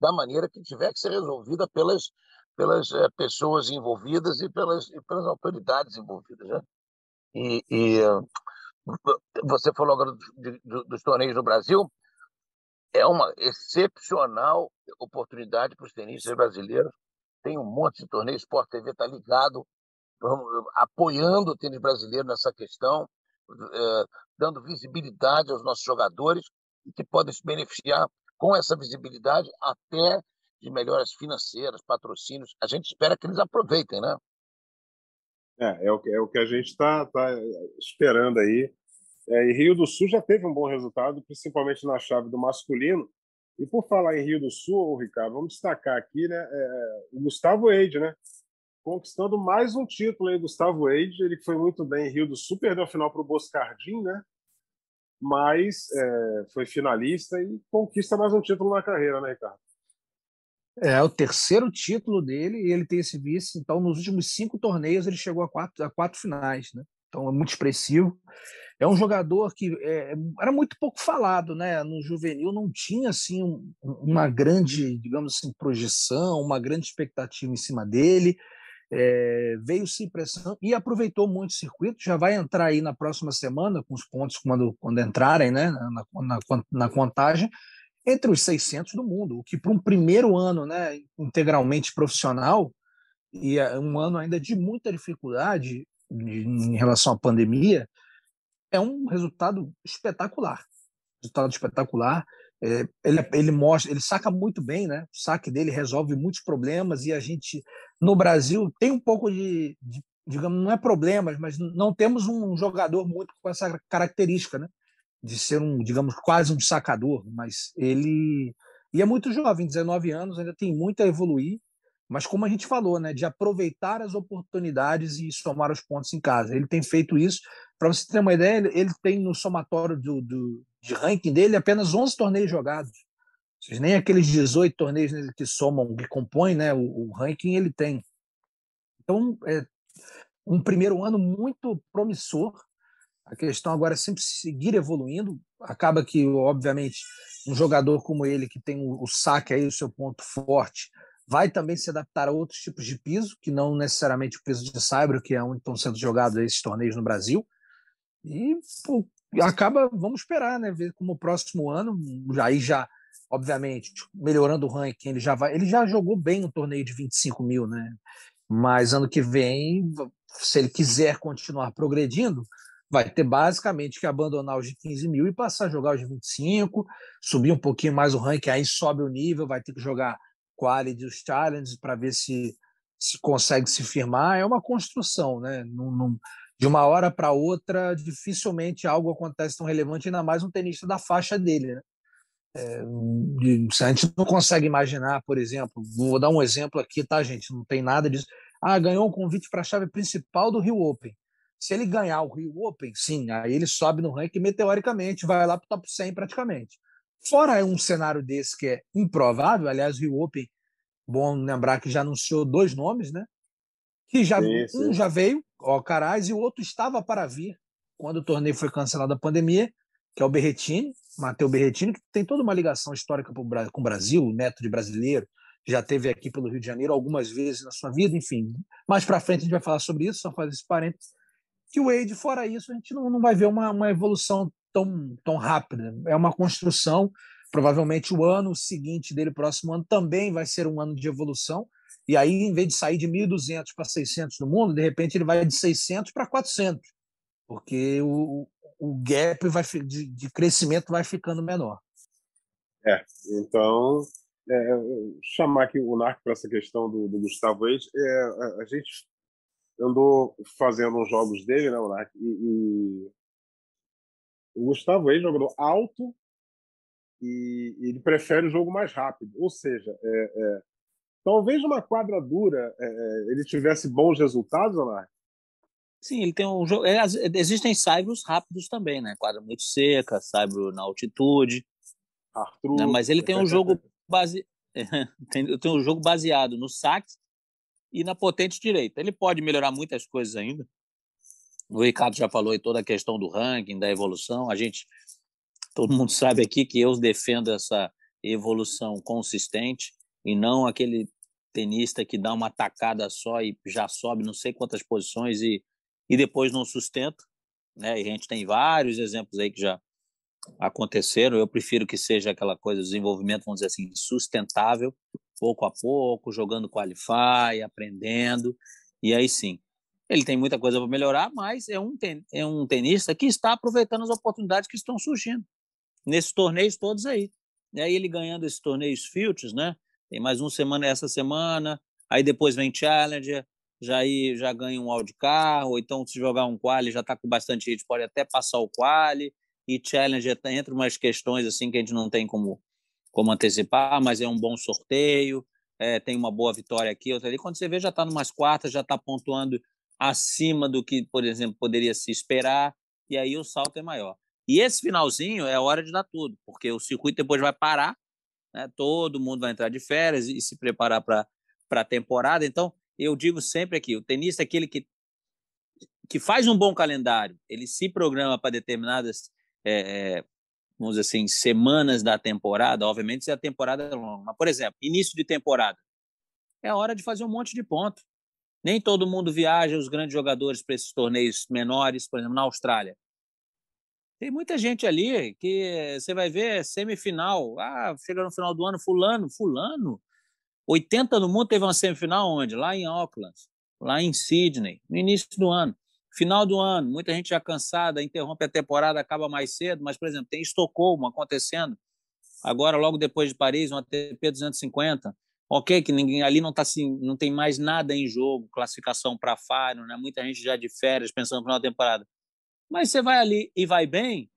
da maneira que tiver que ser resolvida pelas, pelas é, pessoas envolvidas e pelas, e pelas autoridades envolvidas. Né? E, e você falou agora dos torneios no Brasil, é uma excepcional oportunidade para os tenistas brasileiros. Tem um monte de torneios, Sport TV está ligado, apoiando o tênis brasileiro nessa questão, é, dando visibilidade aos nossos jogadores que podem se beneficiar com essa visibilidade até de melhoras financeiras, patrocínios. A gente espera que eles aproveitem, né? É, é o que, é o que a gente está tá esperando aí. É, e Rio do Sul já teve um bom resultado, principalmente na chave do masculino. E por falar em Rio do Sul, Ricardo, vamos destacar aqui né, é, o Gustavo Eide, né? Conquistando mais um título aí, Gustavo Eide. Ele foi muito bem em Rio do Sul, perdeu a final para o Boscardin, né? Mas é, foi finalista e conquista mais um título na carreira, né, Ricardo? É o terceiro título dele e ele tem esse vice. Então, nos últimos cinco torneios, ele chegou a quatro, a quatro finais. Né? Então, é muito expressivo. É um jogador que é, era muito pouco falado, né? No juvenil não tinha assim um, uma grande, digamos assim, projeção, uma grande expectativa em cima dele. É, veio se impressão e aproveitou muito o circuito. Já vai entrar aí na próxima semana com os pontos quando, quando entrarem, né? Na, na, na contagem entre os 600 do mundo, o que para um primeiro ano né, integralmente profissional, e é um ano ainda de muita dificuldade em relação à pandemia, é um resultado espetacular. Resultado espetacular. É, ele, ele mostra, ele saca muito bem, né? O saque dele resolve muitos problemas e a gente no Brasil tem um pouco de, de digamos, não é problemas, mas não temos um jogador muito com essa característica, né? de ser um, digamos, quase um sacador, mas ele e é muito jovem, 19 anos, ainda tem muito a evoluir, mas como a gente falou, né, de aproveitar as oportunidades e somar os pontos em casa. Ele tem feito isso. Para você ter uma ideia, ele, tem no somatório do, do, de ranking dele apenas 11 torneios jogados. Seja, nem aqueles 18 torneios que somam, que compõem né, o, o ranking, ele tem. Então, é um primeiro ano muito promissor a questão agora é sempre seguir evoluindo. Acaba que, obviamente, um jogador como ele, que tem o, saque aí, o seu ponto forte, vai também se adaptar a outros tipos de piso, que não necessariamente o piso de Saibro, que é onde estão sendo jogados esses torneios no Brasil. E pô, acaba, vamos esperar, né? Ver como o próximo ano, aí já, obviamente, melhorando o ranking, ele já vai. Ele já jogou bem um torneio de 25 mil, né? Mas ano que vem, se ele quiser continuar progredindo, vai ter basicamente que abandonar os de 15 mil e passar a jogar os de 25, subir um pouquinho mais o ranking, aí sobe o nível, vai ter que jogar quality os challenges para ver se, se consegue se firmar. É uma construção, né? Num, num, de uma hora para outra, dificilmente algo acontece tão relevante, ainda mais um tenista da faixa dele, né? É, a gente não consegue imaginar, por exemplo, vou dar um exemplo aqui, tá, gente? Não tem nada disso. Ah, ganhou um convite para a chave principal do Rio Open. Se ele ganhar o Rio Open, sim, aí ele sobe no ranking meteoricamente, vai lá para o top 100 praticamente. Fora um cenário desse que é improvável, aliás, o Rio Open, bom lembrar que já anunciou dois nomes, né? Que já, sim, sim. um já veio, o Caraz, e o outro estava para vir quando o torneio foi cancelado a pandemia, que é o Berretini, Matheus Berretini, que tem toda uma ligação histórica com o Brasil, neto de brasileiro, já teve aqui pelo Rio de Janeiro algumas vezes na sua vida, enfim. Mais para frente a gente vai falar sobre isso, só fazer esse parênteses que o Wade, fora isso, a gente não, não vai ver uma, uma evolução tão, tão rápida. É uma construção. Provavelmente o ano seguinte dele, próximo ano, também vai ser um ano de evolução. E aí, em vez de sair de 1.200 para 600 no mundo, de repente ele vai de 600 para 400, porque o, o gap vai, de, de crescimento vai ficando menor. É, então, é, chamar aqui o NARC para essa questão do, do Gustavo Wade, é, a, a gente andou fazendo uns jogos dele, né, Monark? E, e o Gustavo é jogador alto e, ele prefere o jogo mais rápido. Ou seja, é, é, talvez uma quadra dura é, é ele tivesse bons resultados, Monark? Sim, ele tem um jogo. É, existem saibros rápidos também, né? Quadra muito seca, saibro na altitude. Arthur, né? Mas ele tem um jogo base. tem, tem um jogo baseado no saque e na potente direita. Ele pode melhorar muitas coisas ainda. O Ricardo já falou em toda a questão do ranking, da evolução. A gente, todo mundo sabe aqui que eu defendo essa evolução consistente e não aquele tenista que dá uma tacada só e já sobe não sei quantas posições e, e depois não sustenta. Né? E a gente tem vários exemplos aí que já aconteceram. Eu prefiro que seja aquela coisa, desenvolvimento, vamos dizer assim, sustentável, pouco a pouco, jogando qualify, aprendendo, e aí sim. Ele tem muita coisa para melhorar, mas é um, ten, é um tenista que está aproveitando as oportunidades que estão surgindo nesses torneios todos aí. E aí ele ganhando esses torneios Futures, né? Tem mais uma semana essa semana, aí depois vem Challenger, já aí já ganha um wildcard, ou então se jogar um quali já está com bastante gente, pode até passar o quali, e Challenger entra umas questões assim que a gente não tem como como antecipar, mas é um bom sorteio, é, tem uma boa vitória aqui, outra ali. Quando você vê, já está numas quartas, já está pontuando acima do que, por exemplo, poderia se esperar, e aí o salto é maior. E esse finalzinho é hora de dar tudo, porque o circuito depois vai parar, né? todo mundo vai entrar de férias e se preparar para a temporada. Então, eu digo sempre aqui: o tenista é aquele que, que faz um bom calendário, ele se programa para determinadas é, vamos dizer assim, semanas da temporada, obviamente se a temporada é longa, mas, por exemplo, início de temporada, é hora de fazer um monte de ponto. Nem todo mundo viaja, os grandes jogadores, para esses torneios menores, por exemplo, na Austrália. Tem muita gente ali que você vai ver semifinal. Ah, chega no final do ano, fulano, fulano. 80 no mundo teve uma semifinal onde? Lá em Auckland, lá em Sydney, no início do ano. Final do ano, muita gente já cansada, interrompe a temporada, acaba mais cedo, mas, por exemplo, tem Estocolmo acontecendo, agora, logo depois de Paris, um ATP 250. Ok, que ninguém ali não tá assim, não tem mais nada em jogo, classificação para Faro, né? Muita gente já de férias pensando no final da temporada. Mas você vai ali e vai bem,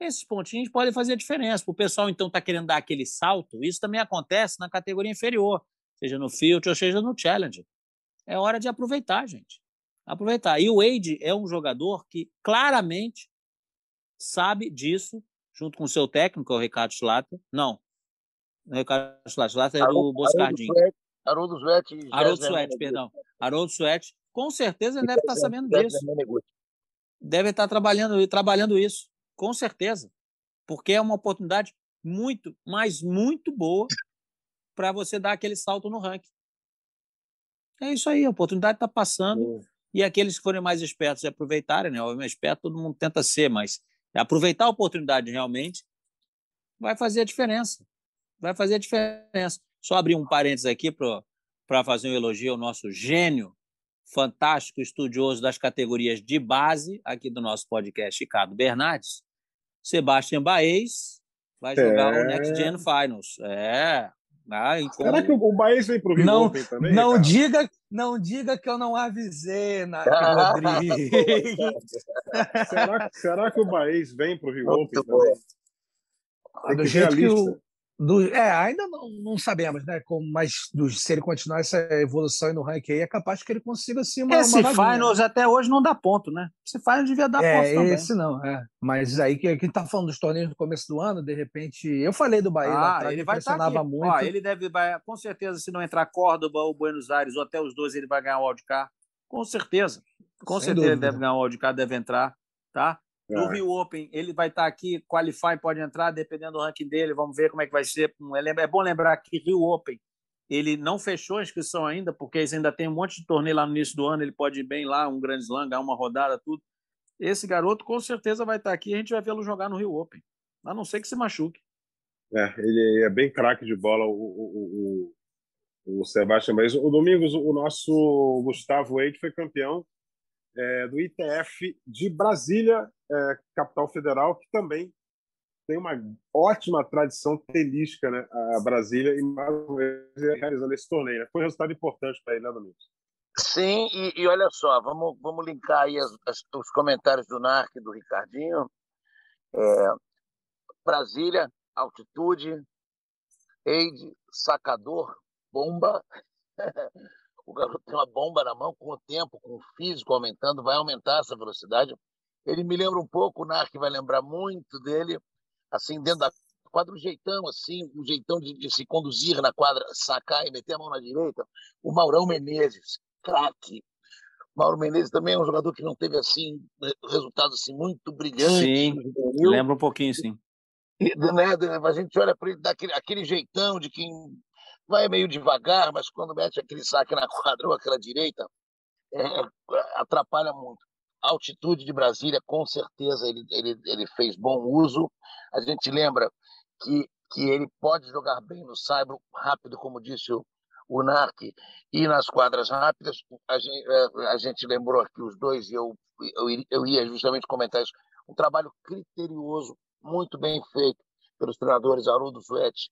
esses pontinhos podem fazer a diferença. O pessoal então está querendo dar aquele salto, isso também acontece na categoria inferior, seja no Field ou seja no Challenge. É hora de aproveitar, gente aproveitar. E o Wade é um jogador que claramente sabe disso, junto com o seu técnico, o Ricardo Schlatter. Não, o Ricardo Schlatter é do Boscardinho. Haroldo Suete. Haroldo Suete, perdão. Haroldo Suete. Com certeza ele deve estar sabendo disso. Deve estar trabalhando, trabalhando isso, com certeza. Porque é uma oportunidade muito, mas muito boa para você dar aquele salto no ranking. É isso aí, a oportunidade está passando. E aqueles que forem mais espertos e aproveitarem, né? Obviamente, esperto todo mundo tenta ser, mas aproveitar a oportunidade realmente vai fazer a diferença. Vai fazer a diferença. Só abrir um parênteses aqui para fazer um elogio ao nosso gênio fantástico estudioso das categorias de base aqui do nosso podcast, Ricardo Bernardes, Sebastian Baez vai jogar é... o Next Gen Finals. É. Ah, Será que o Baez vem para o Rio não, Open também? Não diga, não diga que eu não avisei, Nath Rodrigues. será, será que o Baez vem para o Rio Open também? Tem do jeito que o, do, é, ainda não, não sabemos, né? Como, mas do, se ele continuar essa evolução no ranking aí, é capaz que ele consiga sim uma. Esse uma finals até hoje não dá ponto, né? Esse finals devia dar é, ponto também. Esse não, é. Mas aí que quem tá falando dos torneios no começo do ano, de repente. Eu falei do Bahia, ah, atrás, ele vai tá estar muito. Ó, ele deve, com certeza, se não entrar Córdoba ou Buenos Aires, ou até os dois, ele vai ganhar o wildcard. Com certeza. Com Sem certeza dúvida. ele deve ganhar o wildcard, deve entrar, tá? No é. Rio Open, ele vai estar aqui, Qualify pode entrar, dependendo do ranking dele, vamos ver como é que vai ser. É, é bom lembrar que Rio Open, ele não fechou a inscrição ainda, porque eles ainda tem um monte de torneio lá no início do ano, ele pode ir bem lá, um grande slam, ganhar uma rodada, tudo. Esse garoto com certeza vai estar aqui e a gente vai vê-lo jogar no Rio Open, a não ser que se machuque. É, ele é bem craque de bola, o, o, o, o Sebastião. Mas o Domingos, o nosso Gustavo Eide foi campeão é, do ITF de Brasília, é, capital federal, que também tem uma ótima tradição tenística, né? A Brasília e mais uma vez realizando esse torneio. Né? Foi um resultado importante para ele, né, Domingos? Sim, e, e, olha só, vamos, vamos linkar aí as, as, os comentários do NARC do Ricardinho. É, Brasília, altitude, aid, sacador, bomba. o garoto tem uma bomba na mão, com o tempo, com o físico aumentando, vai aumentar essa velocidade. Ele me lembra um pouco, o Narc vai lembrar muito dele, assim, dentro da quadra, um jeitão, assim, um jeitão de, de, se conduzir na quadra, sacar e meter a mão na direita. O Maurão Menezes, craque. Mauro Menezes também é um jogador que não teve, assim, resultados assim, muito brilhantes. Sim, lembra um pouquinho, sim. E, né, a gente olha para ele daquele aquele jeitão de quem vai meio devagar, mas quando mete aquele saque na quadra ou aquela direita, é, atrapalha muito. Altitude de Brasília, com certeza, ele, ele, ele fez bom uso. A gente lembra que, que ele pode jogar bem no saibro, rápido, como disse o, o Narc, e nas quadras rápidas. A gente, é, a gente lembrou aqui os dois, e eu, eu, eu ia justamente comentar isso. Um trabalho criterioso, muito bem feito pelos treinadores Haroldo Suete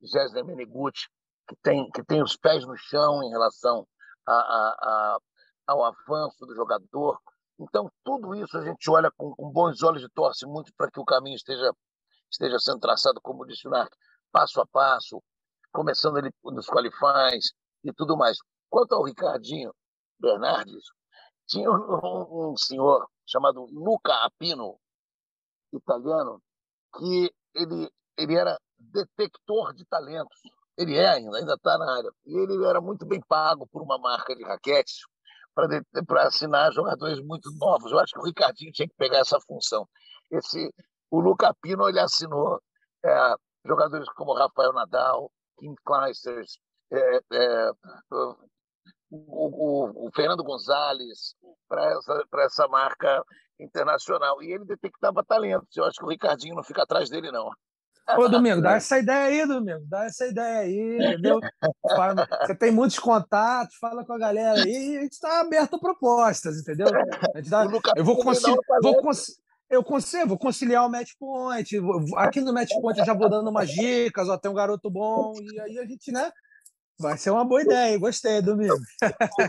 e Jéssica Menigucci, que tem, que tem os pés no chão em relação a, a, a, ao avanço do jogador. Então, tudo isso a gente olha com, com bons olhos e torce muito para que o caminho esteja, esteja sendo traçado, como disse o Narc, passo a passo, começando ele nos qualifies e tudo mais. Quanto ao Ricardinho Bernardes, tinha um, um senhor chamado Luca Apino, italiano, que ele, ele era detector de talentos. Ele é ainda, ainda está na área. E ele era muito bem pago por uma marca de raquetes para assinar jogadores muito novos. Eu acho que o Ricardinho tinha que pegar essa função. Esse, o Luca Pino ele assinou é, jogadores como Rafael Nadal, Kim Clijsters, é, é, o, o, o, Fernando Gonzalez para essa, essa marca internacional. E ele detectava talentos. Eu acho que o Ricardinho não fica atrás dele, não. Ô, Domingo, dá essa ideia aí, Domingo. Dá essa ideia aí, entendeu? Você tem muitos contatos, fala com a galera aí e a gente está aberto a propostas, entendeu? A gente dá... Eu vou conseguir. Vou cons... Eu consigo, vou conciliar o match point. Aqui no match point eu já vou dando umas dicas, ó, tem um garoto bom, e aí a gente, né? Vai ser uma boa ideia, gostei, Domingo.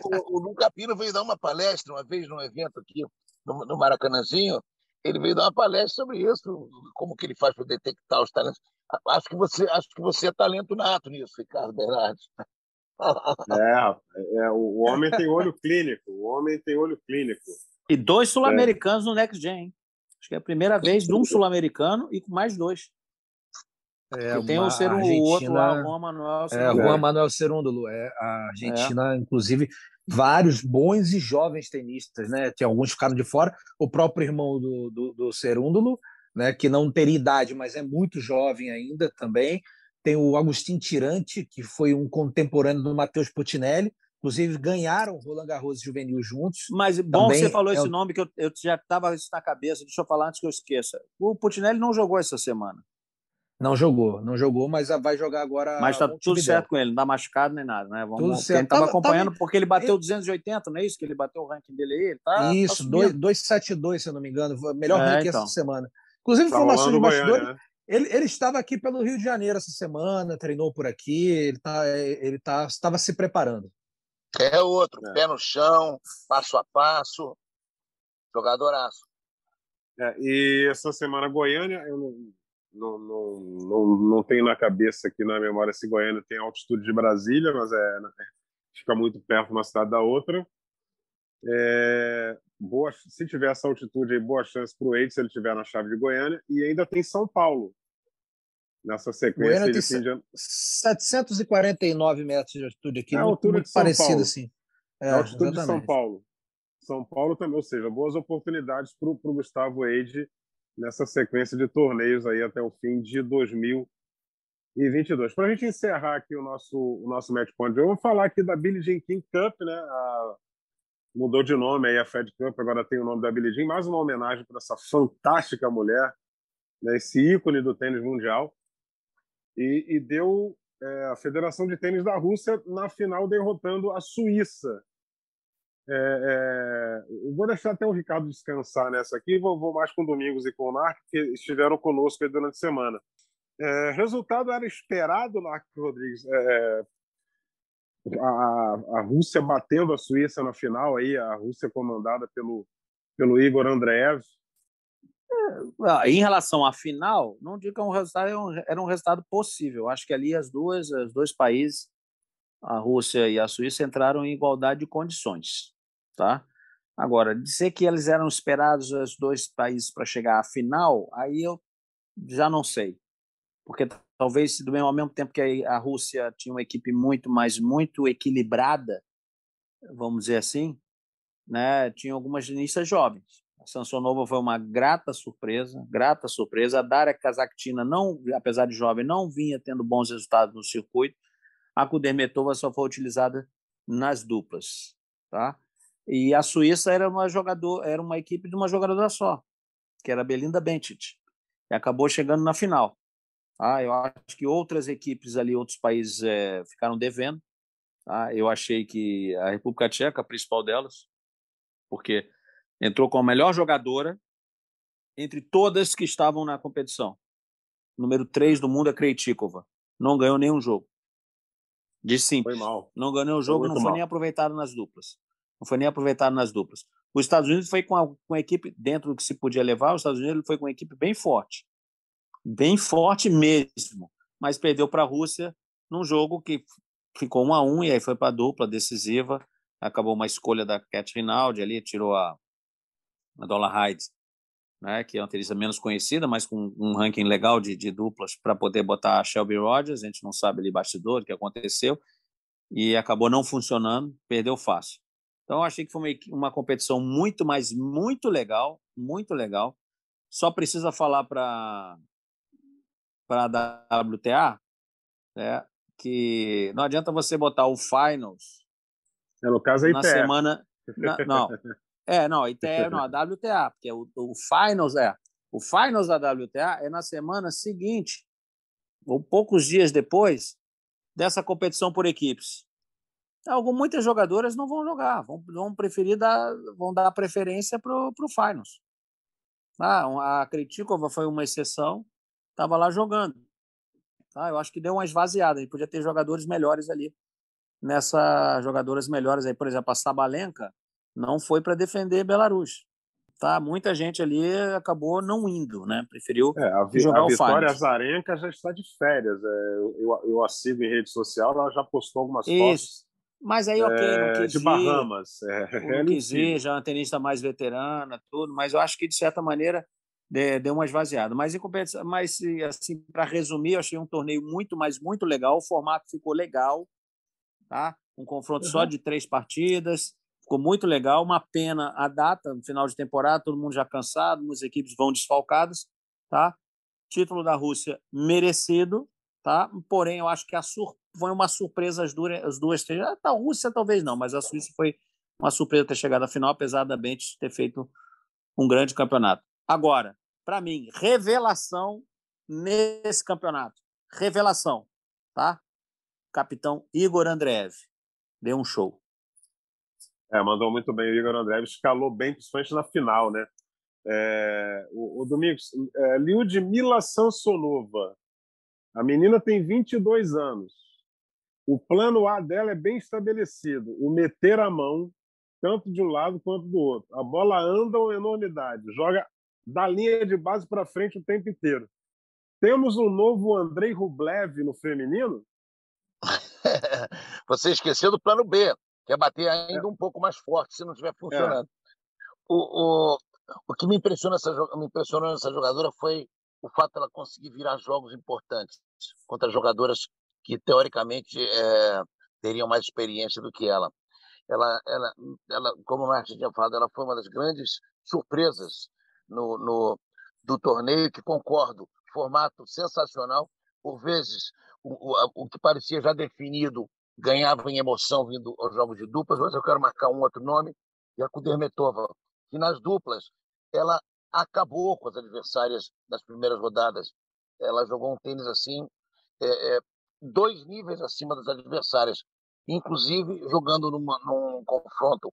O, o, o Luca Pino veio dar uma palestra uma vez num evento aqui no, no Maracanãzinho, ele veio dar uma palestra sobre isso, como que ele faz para detectar os talentos. Acho que você, acho que você é talento nato nisso, Ricardo Bernardes. É, é, o homem tem olho clínico, o homem tem olho clínico. E dois sul-americanos é. no Next Gen. Acho que é a primeira vez de um sul-americano e com mais dois. É, tem o ser o outro lá, o Juan Manuel É, Juan Manuel Cerúndulo. É, a Argentina, é. inclusive, vários bons e jovens tenistas, né? Tinha alguns ficaram de fora. O próprio irmão do, do, do Cerúndulo, né? Que não teria idade, mas é muito jovem ainda também. Tem o Agostinho Tirante, que foi um contemporâneo do Matheus Putinelli. Inclusive, ganharam Roland Garros Juvenil juntos. Mas bom que você falou é esse nome, que eu, eu já estava isso na cabeça. Deixa eu falar antes que eu esqueça. O Putinelli não jogou essa semana. Não jogou, não jogou, mas vai jogar agora. Mas tá tudo certo com ele, não dá machucado nem nada, né? Vamos, tudo certo. Quem estava acompanhando, tava... porque ele bateu 280, não é isso? Que ele bateu o ranking dele aí? Ele tá, isso, tá 272, se eu não me engano. Melhor é, ranking então. essa semana. Inclusive, tá informações de bastidores. Né? Ele, ele estava aqui pelo Rio de Janeiro essa semana, treinou por aqui, ele, tá, ele tá, estava se preparando. É outro, é. pé no chão, passo a passo, jogadoraço. É, e essa semana Goiânia, eu não, não, não, não, não tenho na cabeça aqui na memória se Goiânia tem altitude de Brasília, mas é, né, fica muito perto uma cidade da outra. É, boa, se tiver essa altitude aí, boa chance para o Eide se ele estiver na chave de Goiânia. E ainda tem São Paulo. Nessa sequência. Goiânia tem de... 749 metros de altitude aqui, é muito, muito parecido assim. É, a altitude exatamente. de São Paulo. São Paulo também, ou seja, boas oportunidades para o Gustavo Eide nessa sequência de torneios aí até o fim de 2022. Para a gente encerrar aqui o nosso, o nosso match point, eu vou falar aqui da Billie Jean King Cup, né? A, mudou de nome aí a Fed Cup, agora tem o nome da Billie Jean, mais uma homenagem para essa fantástica mulher, né? esse ícone do tênis mundial, e, e deu é, a Federação de Tênis da Rússia na final derrotando a Suíça é, é, vou deixar até o Ricardo descansar nessa aqui, vou, vou mais com Domingos e com o Narc, que estiveram conosco durante a semana. É, resultado era esperado, Narc Rodrigues. É, a, a Rússia batendo a Suíça na final, aí, a Rússia comandada pelo, pelo Igor Andreev. É, em relação à final, não digo que é um resultado, era um resultado possível. Acho que ali as duas, os dois países, a Rússia e a Suíça, entraram em igualdade de condições tá? Agora, dizer que eles eram esperados os dois países para chegar à final, aí eu já não sei, porque talvez do mesmo ao mesmo tempo que a Rússia tinha uma equipe muito mais muito equilibrada, vamos dizer assim, né? Tinha algumas tenistas jovens. A Sansonova foi uma grata surpresa, grata surpresa. A Daria Kazaktina não, apesar de jovem, não vinha tendo bons resultados no circuito. A Kudermetova só foi utilizada nas duplas, tá? E a Suíça era uma jogador, era uma equipe de uma jogadora só, que era a Belinda Bencic, e acabou chegando na final. Ah, eu acho que outras equipes ali, outros países é, ficaram devendo. Ah, eu achei que a República Tcheca, a principal delas, porque entrou com a melhor jogadora entre todas que estavam na competição. Número 3 do mundo é Krejcikova. Não ganhou nenhum jogo. De simples. Foi mal. Não ganhou nenhum jogo, não foi mal. nem aproveitado nas duplas não foi nem aproveitado nas duplas. Os Estados Unidos foi com a, com a equipe, dentro do que se podia levar, os Estados Unidos foi com uma equipe bem forte. Bem forte mesmo. Mas perdeu para a Rússia num jogo que ficou um a um, e aí foi para a dupla decisiva. Acabou uma escolha da Cat Rinaldi ali, tirou a, a Dola Hyde, né, que é uma tenista menos conhecida, mas com um ranking legal de, de duplas para poder botar a Shelby Rogers. A gente não sabe ali bastidor o que aconteceu. E acabou não funcionando, perdeu fácil. Então, eu achei que foi uma, uma competição muito, mas muito legal, muito legal. Só precisa falar para a WTA né, que não adianta você botar o Finals. É, no caso, a Na semana. Na, não. É, não, a ITE não, a WTA, porque o, o Finals é. O Finals da WTA é na semana seguinte, ou poucos dias depois, dessa competição por equipes. Algum, muitas jogadoras não vão jogar, vão, vão preferir dar, vão dar preferência para o Finals. Ah, a Kritikova foi uma exceção, estava lá jogando. Ah, eu acho que deu uma esvaziada, podia ter jogadores melhores ali. Nessa jogadoras melhores aí, por exemplo, a Sabalenka não foi para defender Belarus. Tá, muita gente ali acabou não indo, né? Preferiu é, a, jogar a o Vitória Finals. Azarenka já está de férias. É, eu, eu, a sigo em rede social, ela já postou algumas Isso. fotos mas aí, ok, é, não quis de Bahamas. É, não quis ir, já é uma tenista mais veterana, tudo, mas eu acho que, de certa maneira, deu uma esvaziada. Mas, em mas assim, para resumir, eu achei um torneio muito, mas muito legal. O formato ficou legal, tá? Um confronto uhum. só de três partidas, ficou muito legal. Uma pena a data, no final de temporada, todo mundo já cansado, as equipes vão desfalcadas, tá? Título da Rússia merecido, tá? Porém, eu acho que a sur... foi uma surpresa as duas, as duas três. A Rússia talvez não, mas a Suíça foi uma surpresa ter chegado à final, apesar da Bench ter feito um grande campeonato. Agora, para mim, revelação nesse campeonato. Revelação, tá? Capitão Igor Andreev. Deu um show. É, mandou muito bem o Igor Andreev, escalou bem, principalmente na final, né? É, o, o Domingos, é, Lyudmila Sansonova, a menina tem 22 anos. O plano A dela é bem estabelecido: o meter a mão, tanto de um lado quanto do outro. A bola anda uma enormidade, joga da linha de base para frente o tempo inteiro. Temos um novo Andrei Rublev no feminino? Você esqueceu do plano B, que é bater ainda é. um pouco mais forte se não estiver funcionando. É. O, o, o que me impressionou, essa, me impressionou nessa jogadora foi o fato dela conseguir virar jogos importantes contra jogadoras que, teoricamente, é, teriam mais experiência do que ela. Ela, ela, ela como o Martin tinha falado, ela foi uma das grandes surpresas no, no, do torneio, que concordo, formato sensacional, por vezes o, o, o que parecia já definido ganhava em emoção vindo aos jogos de duplas, mas eu quero marcar um outro nome, e a Kudermetova, que nas duplas ela acabou com as adversárias das primeiras rodadas. Ela jogou um tênis assim, é, é, dois níveis acima das adversárias, inclusive jogando numa, num confronto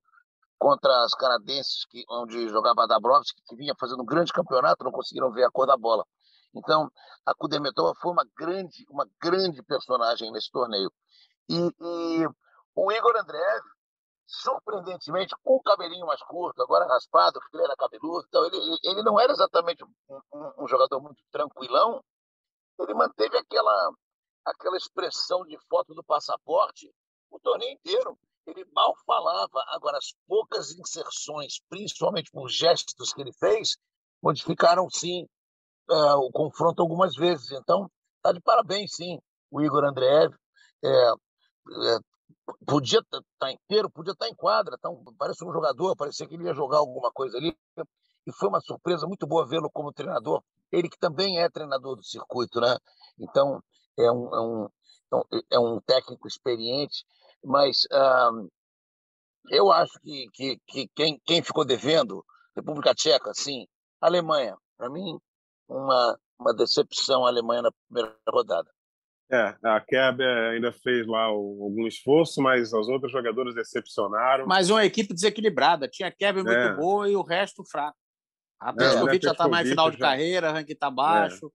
contra as canadenses, que, onde jogava Dabrowski, que vinha fazendo um grande campeonato, não conseguiram ver a cor da bola. Então, a Kudermetova foi uma grande, uma grande personagem nesse torneio. E, e o Igor Andreev, surpreendentemente, com o cabelinho mais curto, agora raspado, fileira cabeludo, então ele, ele não era exatamente um, um, um, jogador muito tranquilão, ele manteve aquela, aquela expressão de foto do passaporte o torneio inteiro ele mal falava. Agora, as poucas inserções, principalmente por gestos que ele fez, modificaram, sim, uh, o confronto algumas vezes. Então, está de parabéns, sim, o Igor Andreev. É, é, podia estar tá inteiro, podia estar tá em quadra. Então, parece um jogador, parecia que ele ia jogar alguma coisa ali. E foi uma surpresa muito boa vê-lo como treinador. Ele que também é treinador do circuito, né? Então, é um, é um, é um técnico experiente mas uh, eu acho que, que, que quem, quem ficou devendo, República Tcheca, sim, Alemanha, para mim, uma, uma decepção a Alemanha na primeira rodada. É, a Kerber ainda fez lá algum esforço, mas as outras jogadoras decepcionaram. Mas uma equipe desequilibrada. Tinha a Kerber muito é. boa e o resto fraco. A Petkovic é, já está mais final de já... carreira, ranking está baixo.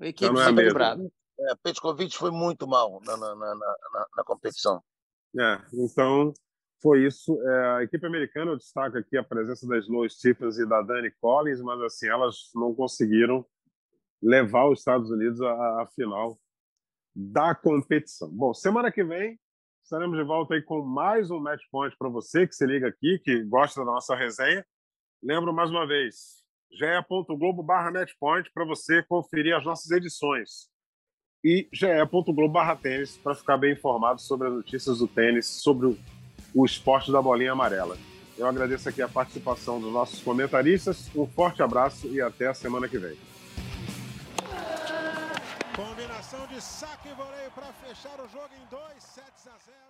É. Equipe é desequilibrada. É, Petkovic foi muito mal na, na, na, na, na competição. É, então foi isso. É, a equipe americana, eu destaco aqui a presença da Slow Stephens e da Dani Collins, mas assim, elas não conseguiram levar os Estados Unidos à, à final da competição. Bom, semana que vem estaremos de volta aí com mais um Match Point para você que se liga aqui, que gosta da nossa resenha. Lembro mais uma vez, ge.globo barra matchpoint para você conferir as nossas edições e ge.globo/tênis para ficar bem informado sobre as notícias do tênis, sobre o, o esporte da bolinha amarela. Eu agradeço aqui a participação dos nossos comentaristas. Um forte abraço e até a semana que vem. Combinação de saque e voleio para fechar o jogo em 2 a 0.